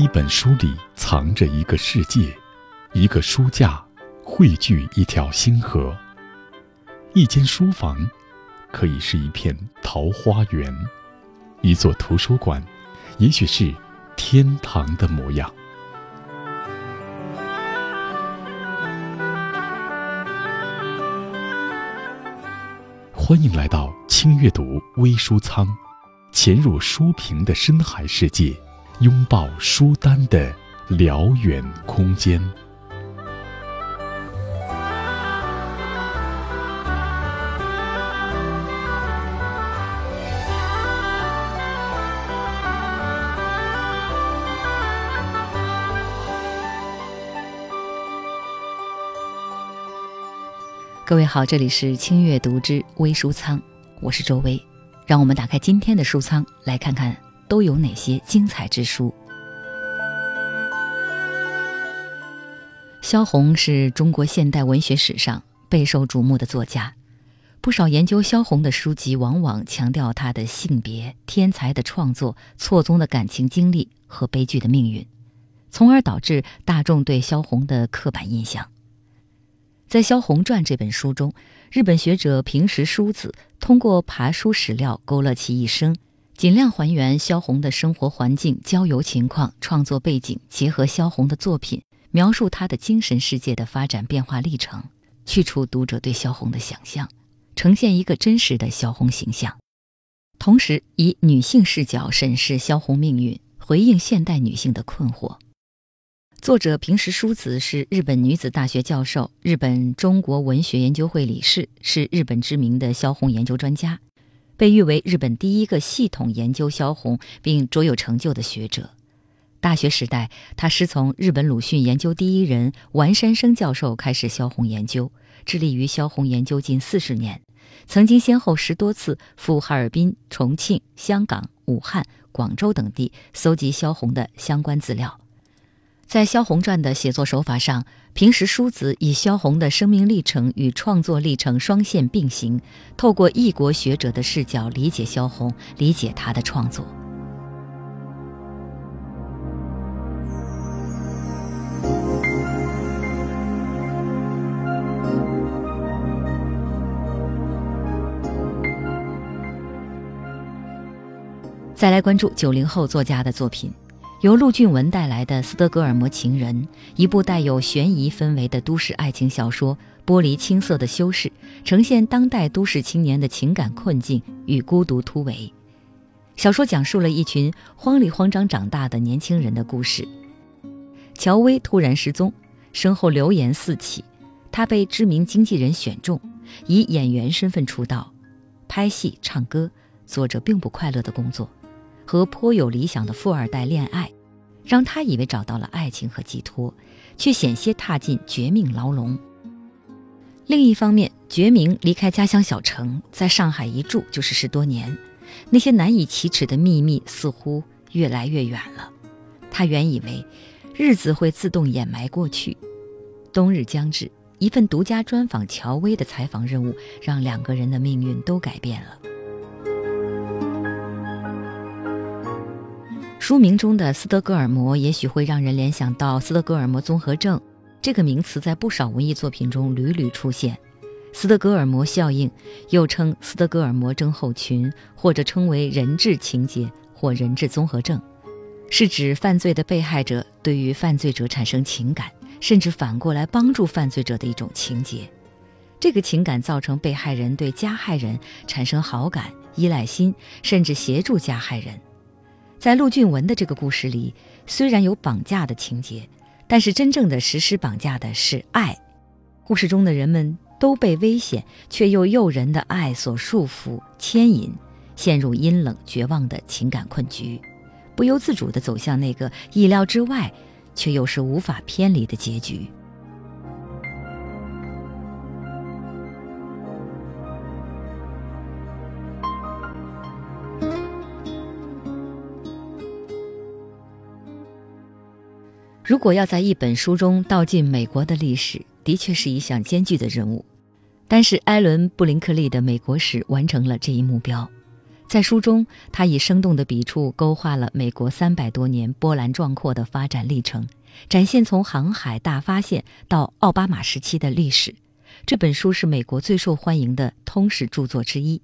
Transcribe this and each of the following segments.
一本书里藏着一个世界，一个书架汇聚一条星河。一间书房，可以是一片桃花源；一座图书馆，也许是天堂的模样。欢迎来到轻阅读微书仓，潜入书评的深海世界，拥抱书单的辽远空间。各位好，这里是轻阅读之微书仓，我是周薇，让我们打开今天的书仓，来看看都有哪些精彩之书。萧红是中国现代文学史上备受瞩目的作家，不少研究萧红的书籍往往强调她的性别、天才的创作、错综的感情经历和悲剧的命运，从而导致大众对萧红的刻板印象。在《萧红传》这本书中，日本学者平石淑子通过爬书史料勾勒其一生，尽量还原萧红的生活环境、交友情况、创作背景，结合萧红的作品，描述她的精神世界的发展变化历程，去除读者对萧红的想象，呈现一个真实的萧红形象，同时以女性视角审视萧红命运，回应现代女性的困惑。作者平时淑子是日本女子大学教授，日本中国文学研究会理事，是日本知名的萧红研究专家，被誉为日本第一个系统研究萧红并卓有成就的学者。大学时代，他师从日本鲁迅研究第一人丸山生教授开始萧红研究，致力于萧红研究近四十年，曾经先后十多次赴哈尔滨、重庆、香港、武汉、广州等地搜集萧红的相关资料。在《萧红传》的写作手法上，平时淑子以萧红的生命历程与创作历程双线并行，透过异国学者的视角理解萧红，理解他的创作。再来关注九零后作家的作品。由陆俊文带来的《斯德哥尔摩情人》，一部带有悬疑氛围的都市爱情小说，剥离青涩的修饰，呈现当代都市青年的情感困境与孤独突围。小说讲述了一群慌里慌张长大的年轻人的故事。乔薇突然失踪，身后流言四起，她被知名经纪人选中，以演员身份出道，拍戏、唱歌，做着并不快乐的工作。和颇有理想的富二代恋爱，让他以为找到了爱情和寄托，却险些踏进绝命牢笼。另一方面，觉明离开家乡小城，在上海一住就是十多年，那些难以启齿的秘密似乎越来越远了。他原以为日子会自动掩埋过去，冬日将至，一份独家专访乔薇的采访任务，让两个人的命运都改变了。书名中的斯德哥尔摩也许会让人联想到斯德哥尔摩综合症这个名词，在不少文艺作品中屡屡出现。斯德哥尔摩效应又称斯德哥尔摩症候群，或者称为人质情节或人质综合症，是指犯罪的被害者对于犯罪者产生情感，甚至反过来帮助犯罪者的一种情节。这个情感造成被害人对加害人产生好感、依赖心，甚至协助加害人。在陆俊文的这个故事里，虽然有绑架的情节，但是真正的实施绑架的是爱。故事中的人们都被危险却又诱人的爱所束缚、牵引，陷入阴冷绝望的情感困局，不由自主地走向那个意料之外，却又是无法偏离的结局。如果要在一本书中道尽美国的历史，的确是一项艰巨的任务。但是，艾伦·布林克利的美国史完成了这一目标。在书中，他以生动的笔触勾画了美国三百多年波澜壮阔的发展历程，展现从航海大发现到奥巴马时期的历史。这本书是美国最受欢迎的通史著作之一，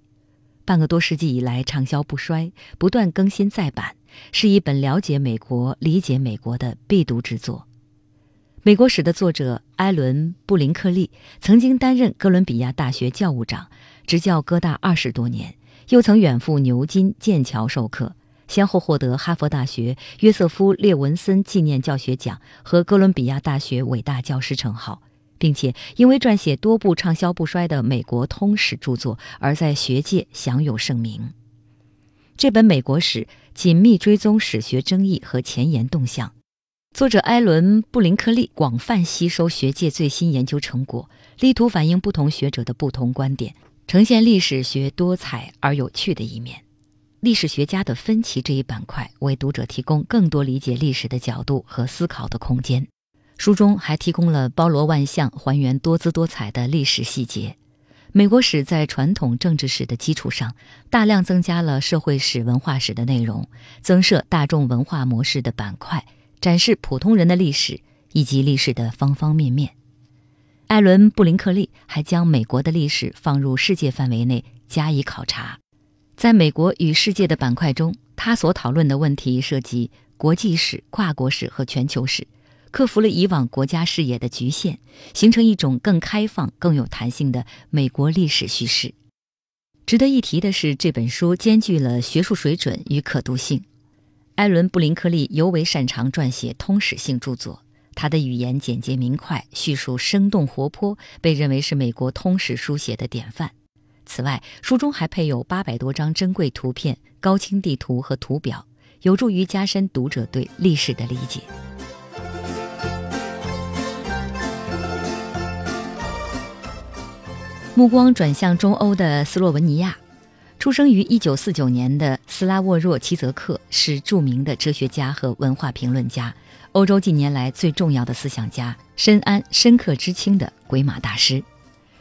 半个多世纪以来畅销不衰，不断更新再版，是一本了解美国、理解美国的必读之作。美国史的作者艾伦·布林克利曾经担任哥伦比亚大学教务长，执教哥大二十多年，又曾远赴牛津、剑桥授课，先后获得哈佛大学约瑟夫·列文森纪念教学奖和哥伦比亚大学伟大教师称号，并且因为撰写多部畅销不衰的美国通史著作而在学界享有盛名。这本美国史紧密追踪史学争议和前沿动向。作者艾伦·布林克利广泛吸收学界最新研究成果，力图反映不同学者的不同观点，呈现历史学多彩而有趣的一面。历史学家的分歧这一板块为读者提供更多理解历史的角度和思考的空间。书中还提供了包罗万象、还原多姿多彩的历史细节。美国史在传统政治史的基础上，大量增加了社会史、文化史的内容，增设大众文化模式的板块。展示普通人的历史以及历史的方方面面。艾伦·布林克利还将美国的历史放入世界范围内加以考察。在美国与世界的板块中，他所讨论的问题涉及国际史、跨国史和全球史，克服了以往国家视野的局限，形成一种更开放、更有弹性的美国历史叙事。值得一提的是，这本书兼具了学术水准与可读性。艾伦·布林克利尤为擅长撰写通史性著作，他的语言简洁明快，叙述生动活泼，被认为是美国通史书写的典范。此外，书中还配有八百多张珍贵图片、高清地图和图表，有助于加深读者对历史的理解。目光转向中欧的斯洛文尼亚。出生于1949年的斯拉沃若·齐泽克是著名的哲学家和文化评论家，欧洲近年来最重要的思想家，深谙深刻知青的鬼马大师，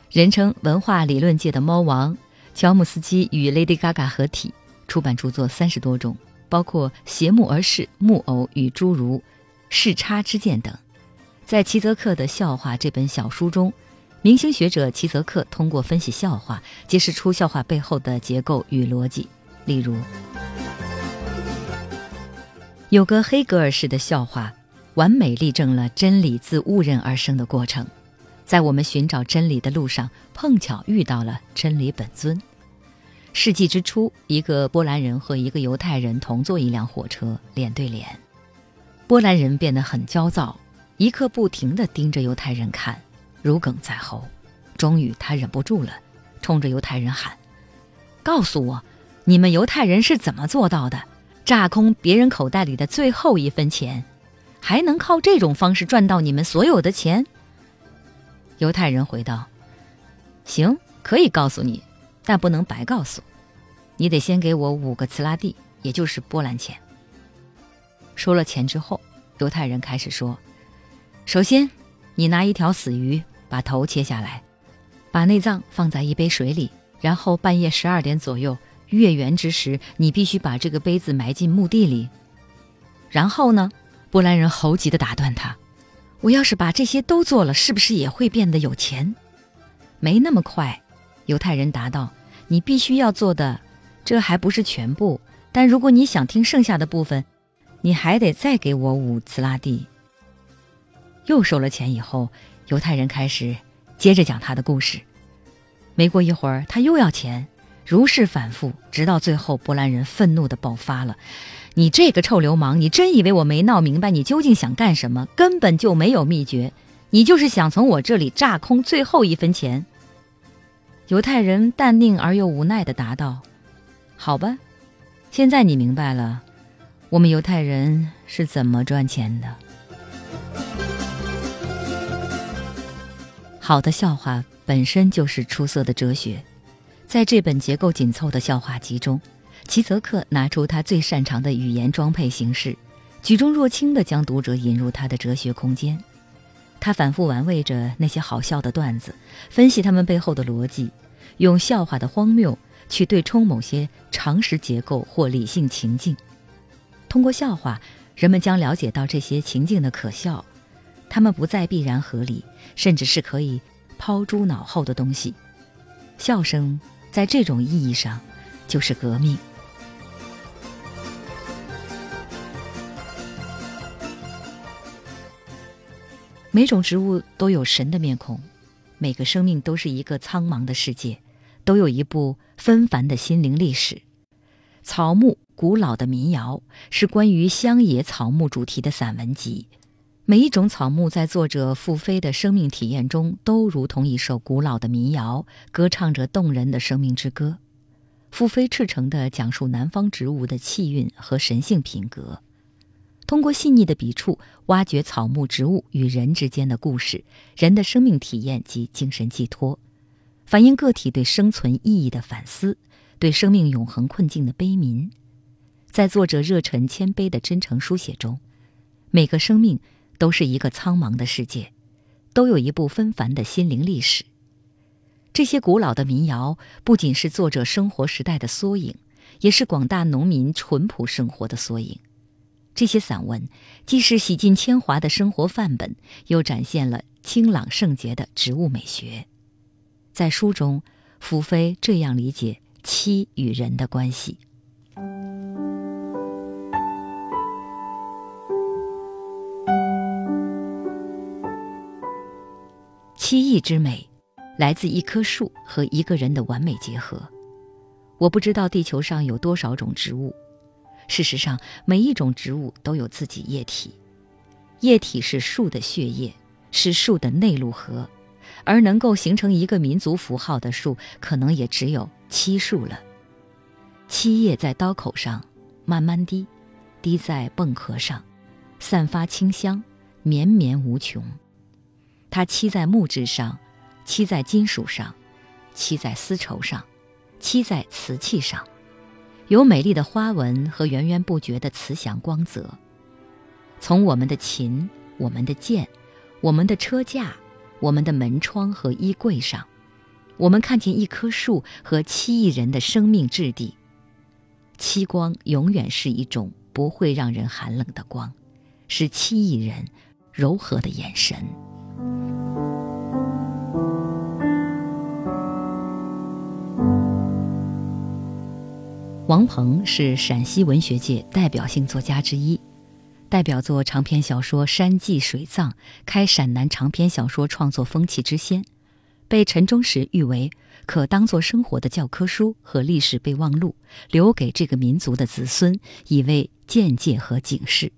人称文化理论界的猫王。乔姆斯基与 Lady Gaga 合体，出版著作三十多种，包括《邪木而视》《木偶与侏儒》《视差之见》等。在齐泽克的《笑话》这本小书中。明星学者齐泽克通过分析笑话，揭示出笑话背后的结构与逻辑。例如，有个黑格尔式的笑话，完美例证了真理自误认而生的过程。在我们寻找真理的路上，碰巧遇到了真理本尊。世纪之初，一个波兰人和一个犹太人同坐一辆火车，脸对脸。波兰人变得很焦躁，一刻不停地盯着犹太人看。如鲠在喉，终于他忍不住了，冲着犹太人喊：“告诉我，你们犹太人是怎么做到的？榨空别人口袋里的最后一分钱，还能靠这种方式赚到你们所有的钱？”犹太人回道：“行，可以告诉你，但不能白告诉。你得先给我五个茨拉蒂，也就是波兰钱。”收了钱之后，犹太人开始说：“首先，你拿一条死鱼。”把头切下来，把内脏放在一杯水里，然后半夜十二点左右月圆之时，你必须把这个杯子埋进墓地里。然后呢？波兰人猴急地打断他：“我要是把这些都做了，是不是也会变得有钱？”没那么快，犹太人答道：“你必须要做的，这还不是全部。但如果你想听剩下的部分，你还得再给我五次拉蒂。”又收了钱以后。犹太人开始接着讲他的故事，没过一会儿，他又要钱，如是反复，直到最后，波兰人愤怒地爆发了：“你这个臭流氓，你真以为我没闹明白你究竟想干什么？根本就没有秘诀，你就是想从我这里榨空最后一分钱。”犹太人淡定而又无奈地答道：“好吧，现在你明白了，我们犹太人是怎么赚钱的。”好的笑话本身就是出色的哲学，在这本结构紧凑的笑话集中，齐泽克拿出他最擅长的语言装配形式，举重若轻地将读者引入他的哲学空间。他反复玩味着那些好笑的段子，分析他们背后的逻辑，用笑话的荒谬去对冲某些常识结构或理性情境。通过笑话，人们将了解到这些情境的可笑，它们不再必然合理，甚至是可以抛诸脑后的东西。笑声在这种意义上就是革命。每种植物都有神的面孔，每个生命都是一个苍茫的世界，都有一部纷繁的心灵历史。草木古老的民谣是关于乡野草木主题的散文集。每一种草木在作者傅飞的生命体验中，都如同一首古老的民谣，歌唱着动人的生命之歌。傅飞赤诚地讲述南方植物的气韵和神性品格。通过细腻的笔触，挖掘草木植物与人之间的故事，人的生命体验及精神寄托，反映个体对生存意义的反思，对生命永恒困境的悲悯。在作者热忱谦卑的真诚书写中，每个生命都是一个苍茫的世界，都有一部纷繁的心灵历史。这些古老的民谣不仅是作者生活时代的缩影，也是广大农民淳朴生活的缩影。这些散文既是洗尽铅华的生活范本，又展现了清朗圣洁的植物美学。在书中，福飞这样理解妻与人的关系：七艺之美，来自一棵树和一个人的完美结合。我不知道地球上有多少种植物。事实上，每一种植物都有自己液体，液体是树的血液，是树的内陆河，而能够形成一个民族符号的树，可能也只有漆树了。漆叶在刀口上慢慢滴，滴在蚌壳上，散发清香，绵绵无穷。它漆在木质上，漆在金属上，漆在丝绸上，漆在瓷器上。有美丽的花纹和源源不绝的慈祥光泽。从我们的琴、我们的剑、我们的车架、我们的门窗和衣柜上，我们看见一棵树和七亿人的生命质地。漆光永远是一种不会让人寒冷的光，是七亿人柔和的眼神。王鹏是陕西文学界代表性作家之一，代表作长篇小说《山记水藏》开陕南长篇小说创作风气之先，被陈忠实誉为可当作生活的教科书和历史备忘录，留给这个民族的子孙，以为鉴戒和警示。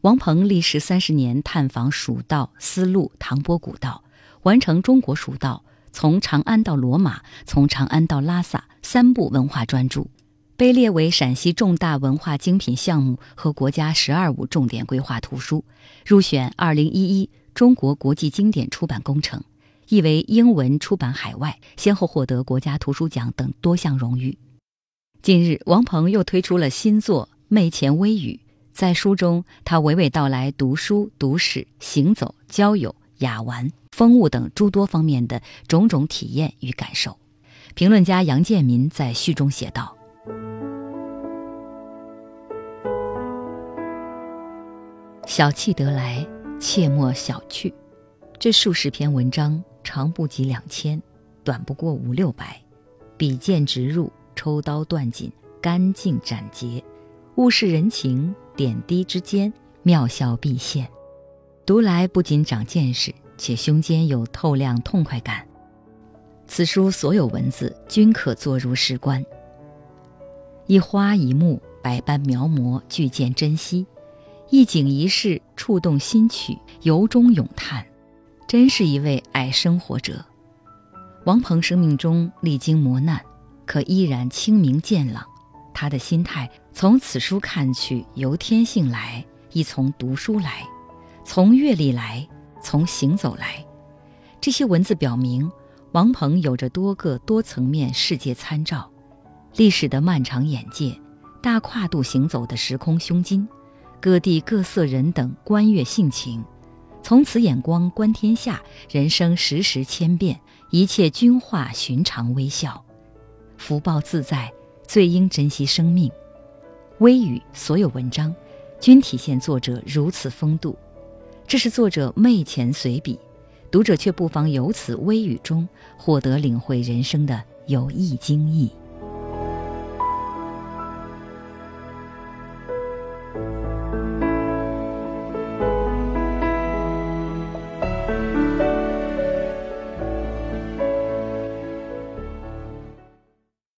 王鹏历时三十年探访蜀道、丝路、唐波古道，完成中国蜀道。从长安到罗马，从长安到拉萨，三部文化专著，被列为陕西重大文化精品项目和国家“十二五”重点规划图书，入选二零一一中国国际经典出版工程，译为英文出版海外，先后获得国家图书奖等多项荣誉。近日，王鹏又推出了新作《媚前微语》，在书中，他娓娓道来读书、读史、行走、交友、雅玩。风物等诸多方面的种种体验与感受，评论家杨建民在序中写道：“小气得来，切莫小觑。这数十篇文章，长不及两千，短不过五六百，笔剑直入，抽刀断锦，干净斩截，物是人情，点滴之间，妙效毕现。读来不仅长见识。”且胸间有透亮痛快感。此书所有文字均可作如诗观。一花一木，百般描摹，俱见珍惜；一景一事，触动心曲，由衷咏叹。真是一位爱生活者。王鹏生命中历经磨难，可依然清明健朗。他的心态从此书看去，由天性来，亦从读书来，从阅历来。从行走来，这些文字表明，王鹏有着多个多层面世界参照，历史的漫长眼界，大跨度行走的时空胸襟，各地各色人等观阅性情，从此眼光观天下，人生时时千变，一切均化寻常微笑。福报自在，最应珍惜生命。微语所有文章，均体现作者如此风度。这是作者昧前随笔，读者却不妨由此微语中获得领会人生的有益经义。